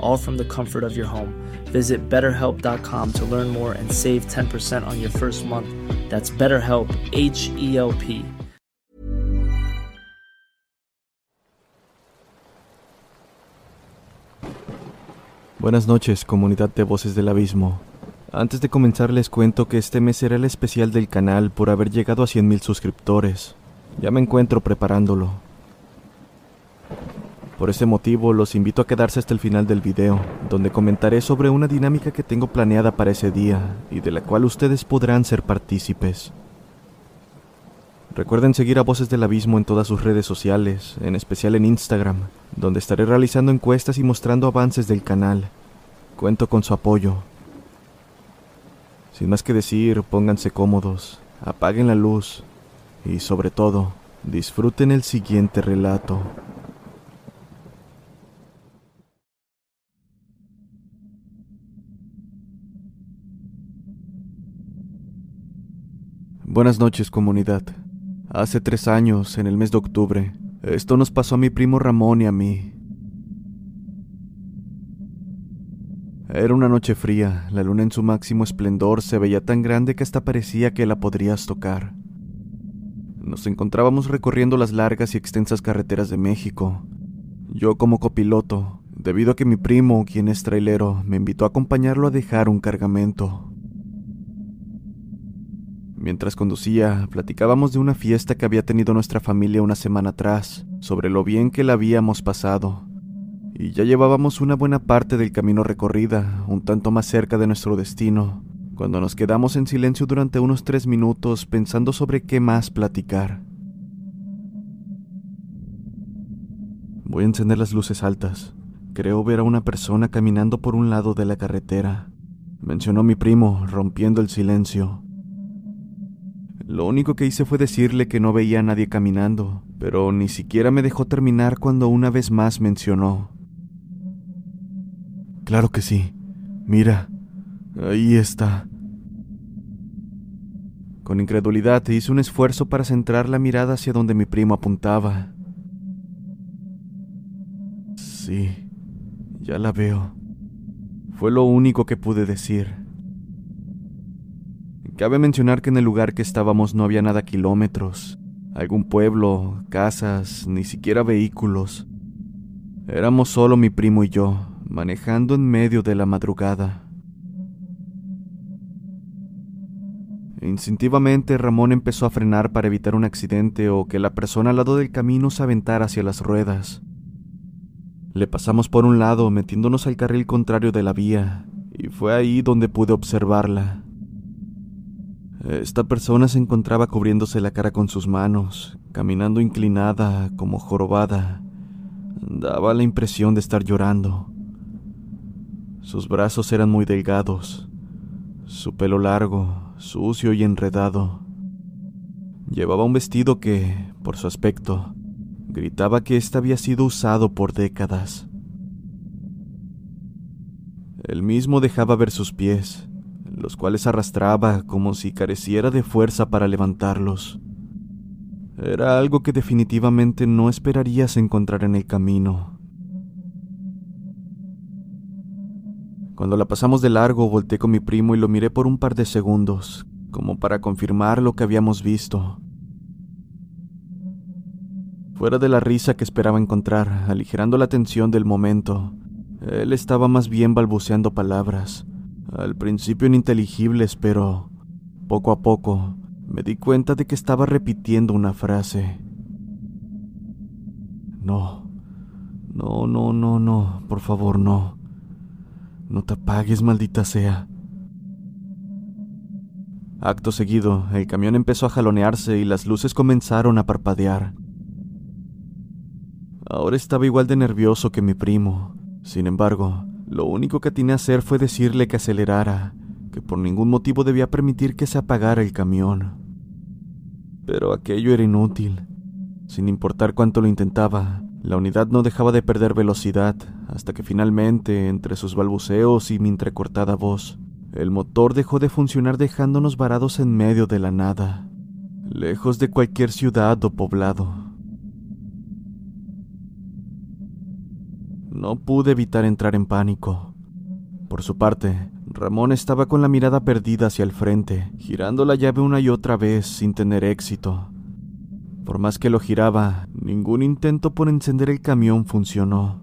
all from the comfort of your home. Visit betterhelp.com to learn more and save 10% on your first month. That's BetterHelp, H E L P. Buenas noches, comunidad de Voces del Abismo. Antes de comenzar les cuento que este mes será el especial del canal por haber llegado a 100.000 suscriptores. Ya me encuentro preparándolo. Por ese motivo los invito a quedarse hasta el final del video, donde comentaré sobre una dinámica que tengo planeada para ese día y de la cual ustedes podrán ser partícipes. Recuerden seguir a Voces del Abismo en todas sus redes sociales, en especial en Instagram, donde estaré realizando encuestas y mostrando avances del canal. Cuento con su apoyo. Sin más que decir, pónganse cómodos, apaguen la luz y sobre todo, disfruten el siguiente relato. Buenas noches comunidad. Hace tres años, en el mes de octubre, esto nos pasó a mi primo Ramón y a mí. Era una noche fría, la luna en su máximo esplendor se veía tan grande que hasta parecía que la podrías tocar. Nos encontrábamos recorriendo las largas y extensas carreteras de México. Yo como copiloto, debido a que mi primo, quien es trailero, me invitó a acompañarlo a dejar un cargamento. Mientras conducía, platicábamos de una fiesta que había tenido nuestra familia una semana atrás, sobre lo bien que la habíamos pasado. Y ya llevábamos una buena parte del camino recorrida, un tanto más cerca de nuestro destino, cuando nos quedamos en silencio durante unos tres minutos pensando sobre qué más platicar. Voy a encender las luces altas. Creo ver a una persona caminando por un lado de la carretera, mencionó mi primo, rompiendo el silencio. Lo único que hice fue decirle que no veía a nadie caminando, pero ni siquiera me dejó terminar cuando una vez más mencionó. Claro que sí. Mira, ahí está. Con incredulidad hice un esfuerzo para centrar la mirada hacia donde mi primo apuntaba. Sí, ya la veo. Fue lo único que pude decir. Cabe mencionar que en el lugar que estábamos no había nada kilómetros, algún pueblo, casas, ni siquiera vehículos. Éramos solo mi primo y yo, manejando en medio de la madrugada. Instintivamente Ramón empezó a frenar para evitar un accidente o que la persona al lado del camino se aventara hacia las ruedas. Le pasamos por un lado metiéndonos al carril contrario de la vía, y fue ahí donde pude observarla. Esta persona se encontraba cubriéndose la cara con sus manos, caminando inclinada como jorobada. Daba la impresión de estar llorando. Sus brazos eran muy delgados, su pelo largo, sucio y enredado. Llevaba un vestido que, por su aspecto, gritaba que éste había sido usado por décadas. Él mismo dejaba ver sus pies, los cuales arrastraba como si careciera de fuerza para levantarlos. Era algo que definitivamente no esperarías encontrar en el camino. Cuando la pasamos de largo, volteé con mi primo y lo miré por un par de segundos, como para confirmar lo que habíamos visto. Fuera de la risa que esperaba encontrar, aligerando la tensión del momento, él estaba más bien balbuceando palabras, al principio ininteligibles, pero poco a poco me di cuenta de que estaba repitiendo una frase. No, no, no, no, no, por favor, no. No te apagues, maldita sea. Acto seguido, el camión empezó a jalonearse y las luces comenzaron a parpadear. Ahora estaba igual de nervioso que mi primo. Sin embargo, lo único que atiné a hacer fue decirle que acelerara, que por ningún motivo debía permitir que se apagara el camión. Pero aquello era inútil. Sin importar cuánto lo intentaba, la unidad no dejaba de perder velocidad, hasta que finalmente, entre sus balbuceos y mi entrecortada voz, el motor dejó de funcionar dejándonos varados en medio de la nada, lejos de cualquier ciudad o poblado. No pude evitar entrar en pánico. Por su parte, Ramón estaba con la mirada perdida hacia el frente, girando la llave una y otra vez sin tener éxito. Por más que lo giraba, ningún intento por encender el camión funcionó.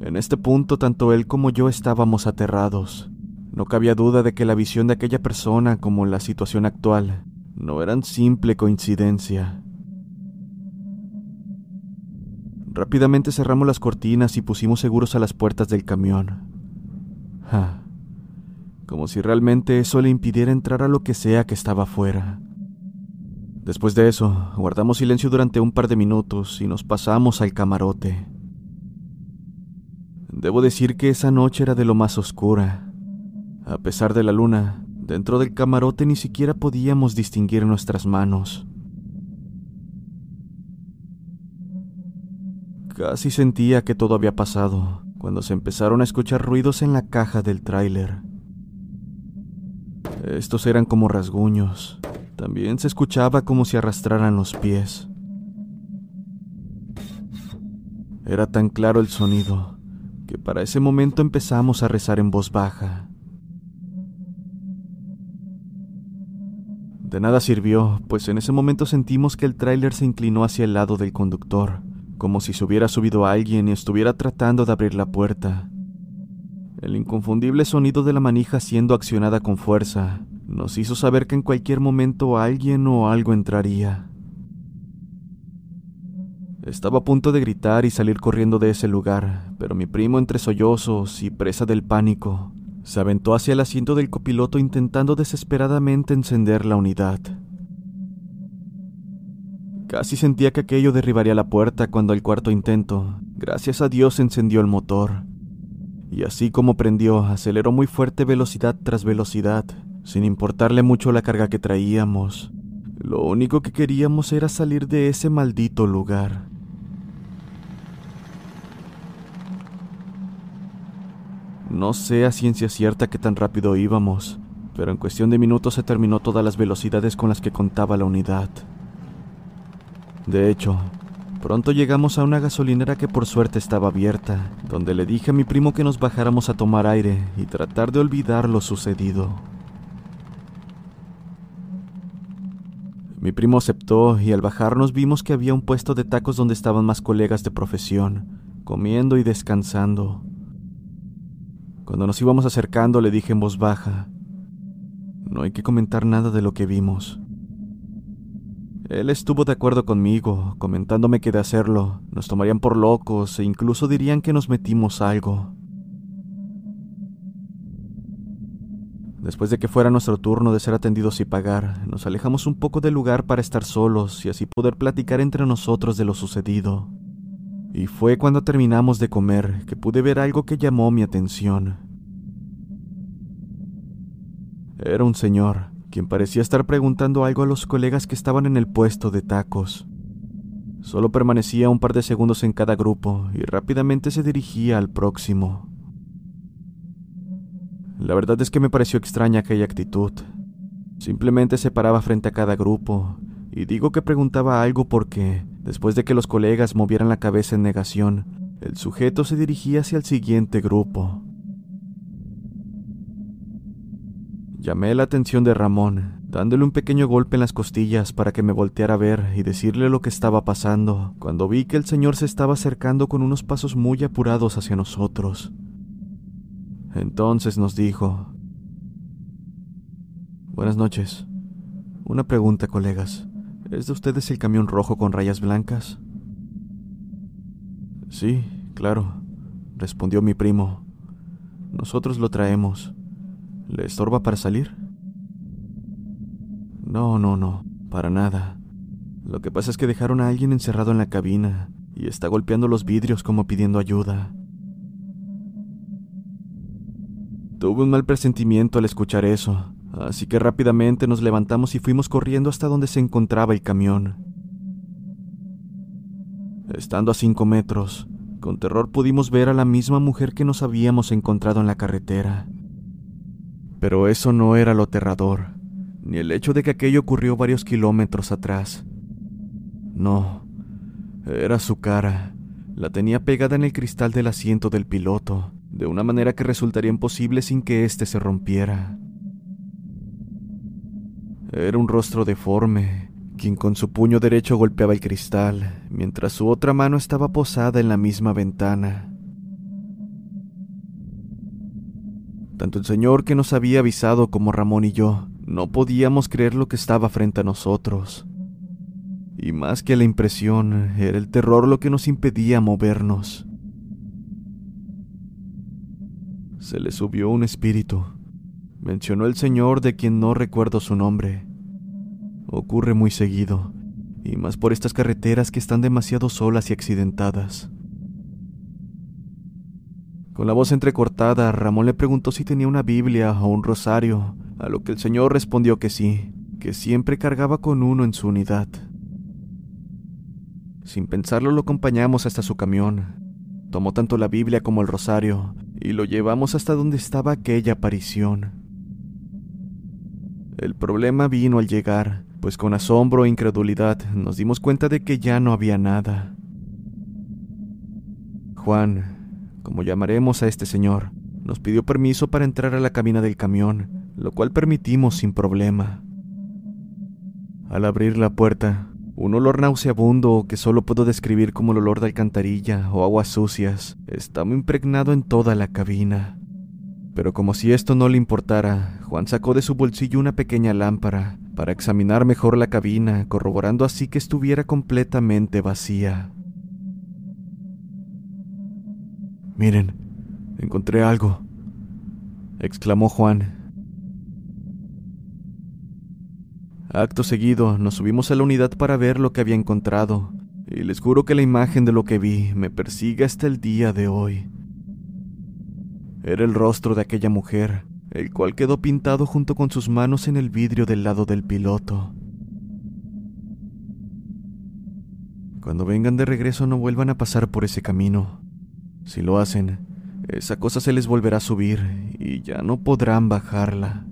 En este punto tanto él como yo estábamos aterrados. No cabía duda de que la visión de aquella persona como la situación actual no eran simple coincidencia. Rápidamente cerramos las cortinas y pusimos seguros a las puertas del camión. Como si realmente eso le impidiera entrar a lo que sea que estaba afuera. Después de eso, guardamos silencio durante un par de minutos y nos pasamos al camarote. Debo decir que esa noche era de lo más oscura. A pesar de la luna, dentro del camarote ni siquiera podíamos distinguir nuestras manos. Casi sentía que todo había pasado cuando se empezaron a escuchar ruidos en la caja del tráiler. Estos eran como rasguños. También se escuchaba como si arrastraran los pies. Era tan claro el sonido que para ese momento empezamos a rezar en voz baja. De nada sirvió, pues en ese momento sentimos que el tráiler se inclinó hacia el lado del conductor, como si se hubiera subido alguien y estuviera tratando de abrir la puerta. El inconfundible sonido de la manija siendo accionada con fuerza nos hizo saber que en cualquier momento alguien o algo entraría. Estaba a punto de gritar y salir corriendo de ese lugar, pero mi primo, entre sollozos y presa del pánico, se aventó hacia el asiento del copiloto intentando desesperadamente encender la unidad. Casi sentía que aquello derribaría la puerta cuando al cuarto intento, gracias a Dios, encendió el motor. Y así como prendió, aceleró muy fuerte velocidad tras velocidad, sin importarle mucho la carga que traíamos. Lo único que queríamos era salir de ese maldito lugar. No sé a ciencia cierta qué tan rápido íbamos, pero en cuestión de minutos se terminó todas las velocidades con las que contaba la unidad. De hecho, pronto llegamos a una gasolinera que por suerte estaba abierta, donde le dije a mi primo que nos bajáramos a tomar aire y tratar de olvidar lo sucedido. Mi primo aceptó y al bajarnos vimos que había un puesto de tacos donde estaban más colegas de profesión, comiendo y descansando. Cuando nos íbamos acercando le dije en voz baja, no hay que comentar nada de lo que vimos. Él estuvo de acuerdo conmigo, comentándome que de hacerlo nos tomarían por locos e incluso dirían que nos metimos algo. Después de que fuera nuestro turno de ser atendidos y pagar, nos alejamos un poco del lugar para estar solos y así poder platicar entre nosotros de lo sucedido. Y fue cuando terminamos de comer que pude ver algo que llamó mi atención. Era un señor, quien parecía estar preguntando algo a los colegas que estaban en el puesto de tacos. Solo permanecía un par de segundos en cada grupo y rápidamente se dirigía al próximo. La verdad es que me pareció extraña aquella actitud. Simplemente se paraba frente a cada grupo, y digo que preguntaba algo porque, después de que los colegas movieran la cabeza en negación, el sujeto se dirigía hacia el siguiente grupo. Llamé la atención de Ramón, dándole un pequeño golpe en las costillas para que me volteara a ver y decirle lo que estaba pasando, cuando vi que el señor se estaba acercando con unos pasos muy apurados hacia nosotros. Entonces nos dijo, Buenas noches. Una pregunta, colegas. ¿Es de ustedes el camión rojo con rayas blancas? Sí, claro, respondió mi primo. Nosotros lo traemos. ¿Le estorba para salir? No, no, no, para nada. Lo que pasa es que dejaron a alguien encerrado en la cabina y está golpeando los vidrios como pidiendo ayuda. Tuve un mal presentimiento al escuchar eso, así que rápidamente nos levantamos y fuimos corriendo hasta donde se encontraba el camión. Estando a cinco metros, con terror pudimos ver a la misma mujer que nos habíamos encontrado en la carretera. Pero eso no era lo aterrador, ni el hecho de que aquello ocurrió varios kilómetros atrás. No, era su cara. La tenía pegada en el cristal del asiento del piloto, de una manera que resultaría imposible sin que éste se rompiera. Era un rostro deforme, quien con su puño derecho golpeaba el cristal, mientras su otra mano estaba posada en la misma ventana. Tanto el señor que nos había avisado como Ramón y yo no podíamos creer lo que estaba frente a nosotros. Y más que la impresión, era el terror lo que nos impedía movernos. Se le subió un espíritu. Mencionó el señor de quien no recuerdo su nombre. Ocurre muy seguido, y más por estas carreteras que están demasiado solas y accidentadas. Con la voz entrecortada, Ramón le preguntó si tenía una Biblia o un rosario, a lo que el señor respondió que sí, que siempre cargaba con uno en su unidad. Sin pensarlo lo acompañamos hasta su camión. Tomó tanto la Biblia como el rosario y lo llevamos hasta donde estaba aquella aparición. El problema vino al llegar, pues con asombro e incredulidad nos dimos cuenta de que ya no había nada. Juan, como llamaremos a este señor, nos pidió permiso para entrar a la cabina del camión, lo cual permitimos sin problema. Al abrir la puerta, un olor nauseabundo que solo puedo describir como el olor de alcantarilla o aguas sucias estaba impregnado en toda la cabina. Pero como si esto no le importara, Juan sacó de su bolsillo una pequeña lámpara para examinar mejor la cabina, corroborando así que estuviera completamente vacía. Miren, encontré algo, exclamó Juan. Acto seguido, nos subimos a la unidad para ver lo que había encontrado, y les juro que la imagen de lo que vi me persigue hasta el día de hoy. Era el rostro de aquella mujer, el cual quedó pintado junto con sus manos en el vidrio del lado del piloto. Cuando vengan de regreso no vuelvan a pasar por ese camino. Si lo hacen, esa cosa se les volverá a subir y ya no podrán bajarla.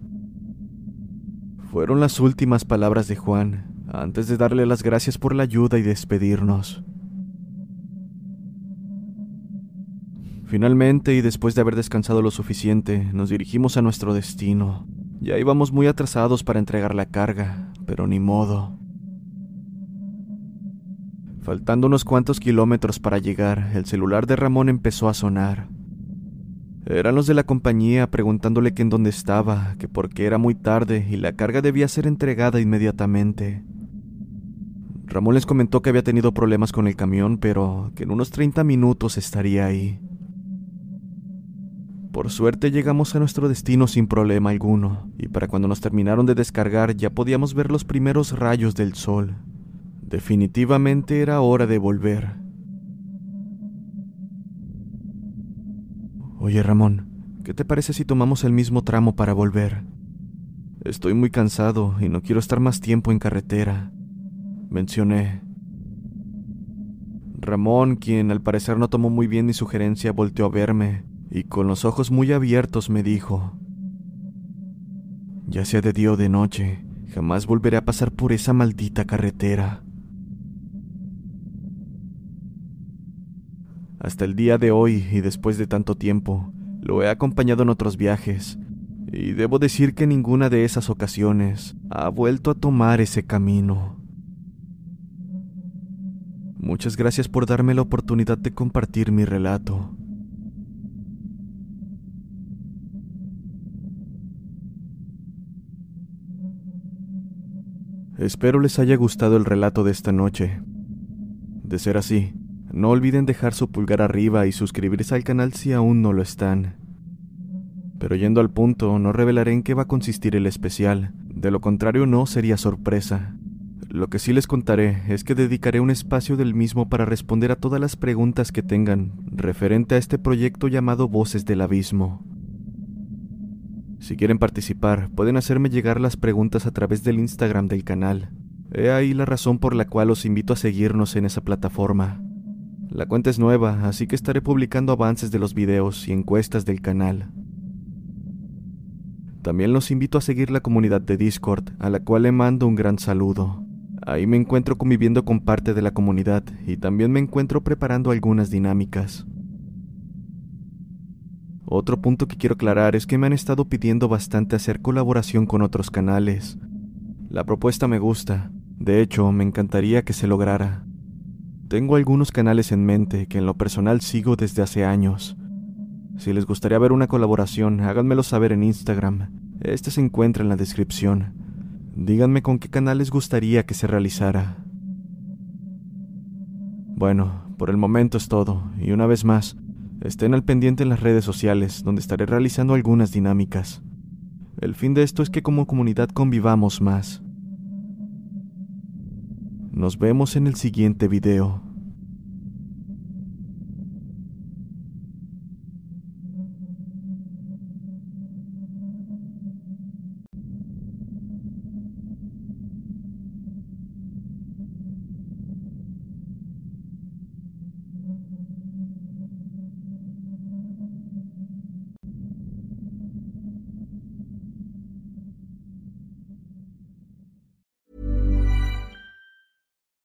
Fueron las últimas palabras de Juan antes de darle las gracias por la ayuda y despedirnos. Finalmente, y después de haber descansado lo suficiente, nos dirigimos a nuestro destino. Ya íbamos muy atrasados para entregar la carga, pero ni modo. Faltando unos cuantos kilómetros para llegar, el celular de Ramón empezó a sonar. Eran los de la compañía preguntándole que en dónde estaba, que porque era muy tarde y la carga debía ser entregada inmediatamente. Ramón les comentó que había tenido problemas con el camión, pero que en unos 30 minutos estaría ahí. Por suerte llegamos a nuestro destino sin problema alguno, y para cuando nos terminaron de descargar ya podíamos ver los primeros rayos del sol. Definitivamente era hora de volver. Oye, Ramón, ¿qué te parece si tomamos el mismo tramo para volver? Estoy muy cansado y no quiero estar más tiempo en carretera. Mencioné. Ramón, quien al parecer no tomó muy bien mi sugerencia, volteó a verme y con los ojos muy abiertos me dijo, ya sea de día o de noche, jamás volveré a pasar por esa maldita carretera. Hasta el día de hoy y después de tanto tiempo, lo he acompañado en otros viajes, y debo decir que ninguna de esas ocasiones ha vuelto a tomar ese camino. Muchas gracias por darme la oportunidad de compartir mi relato. Espero les haya gustado el relato de esta noche. De ser así, no olviden dejar su pulgar arriba y suscribirse al canal si aún no lo están. Pero yendo al punto, no revelaré en qué va a consistir el especial, de lo contrario no sería sorpresa. Lo que sí les contaré es que dedicaré un espacio del mismo para responder a todas las preguntas que tengan referente a este proyecto llamado Voces del Abismo. Si quieren participar, pueden hacerme llegar las preguntas a través del Instagram del canal. He ahí la razón por la cual os invito a seguirnos en esa plataforma. La cuenta es nueva, así que estaré publicando avances de los videos y encuestas del canal. También los invito a seguir la comunidad de Discord, a la cual le mando un gran saludo. Ahí me encuentro conviviendo con parte de la comunidad y también me encuentro preparando algunas dinámicas. Otro punto que quiero aclarar es que me han estado pidiendo bastante hacer colaboración con otros canales. La propuesta me gusta, de hecho me encantaría que se lograra. Tengo algunos canales en mente que en lo personal sigo desde hace años. Si les gustaría ver una colaboración, háganmelo saber en Instagram. Este se encuentra en la descripción. Díganme con qué canal les gustaría que se realizara. Bueno, por el momento es todo, y una vez más, Estén al pendiente en las redes sociales, donde estaré realizando algunas dinámicas. El fin de esto es que como comunidad convivamos más. Nos vemos en el siguiente video.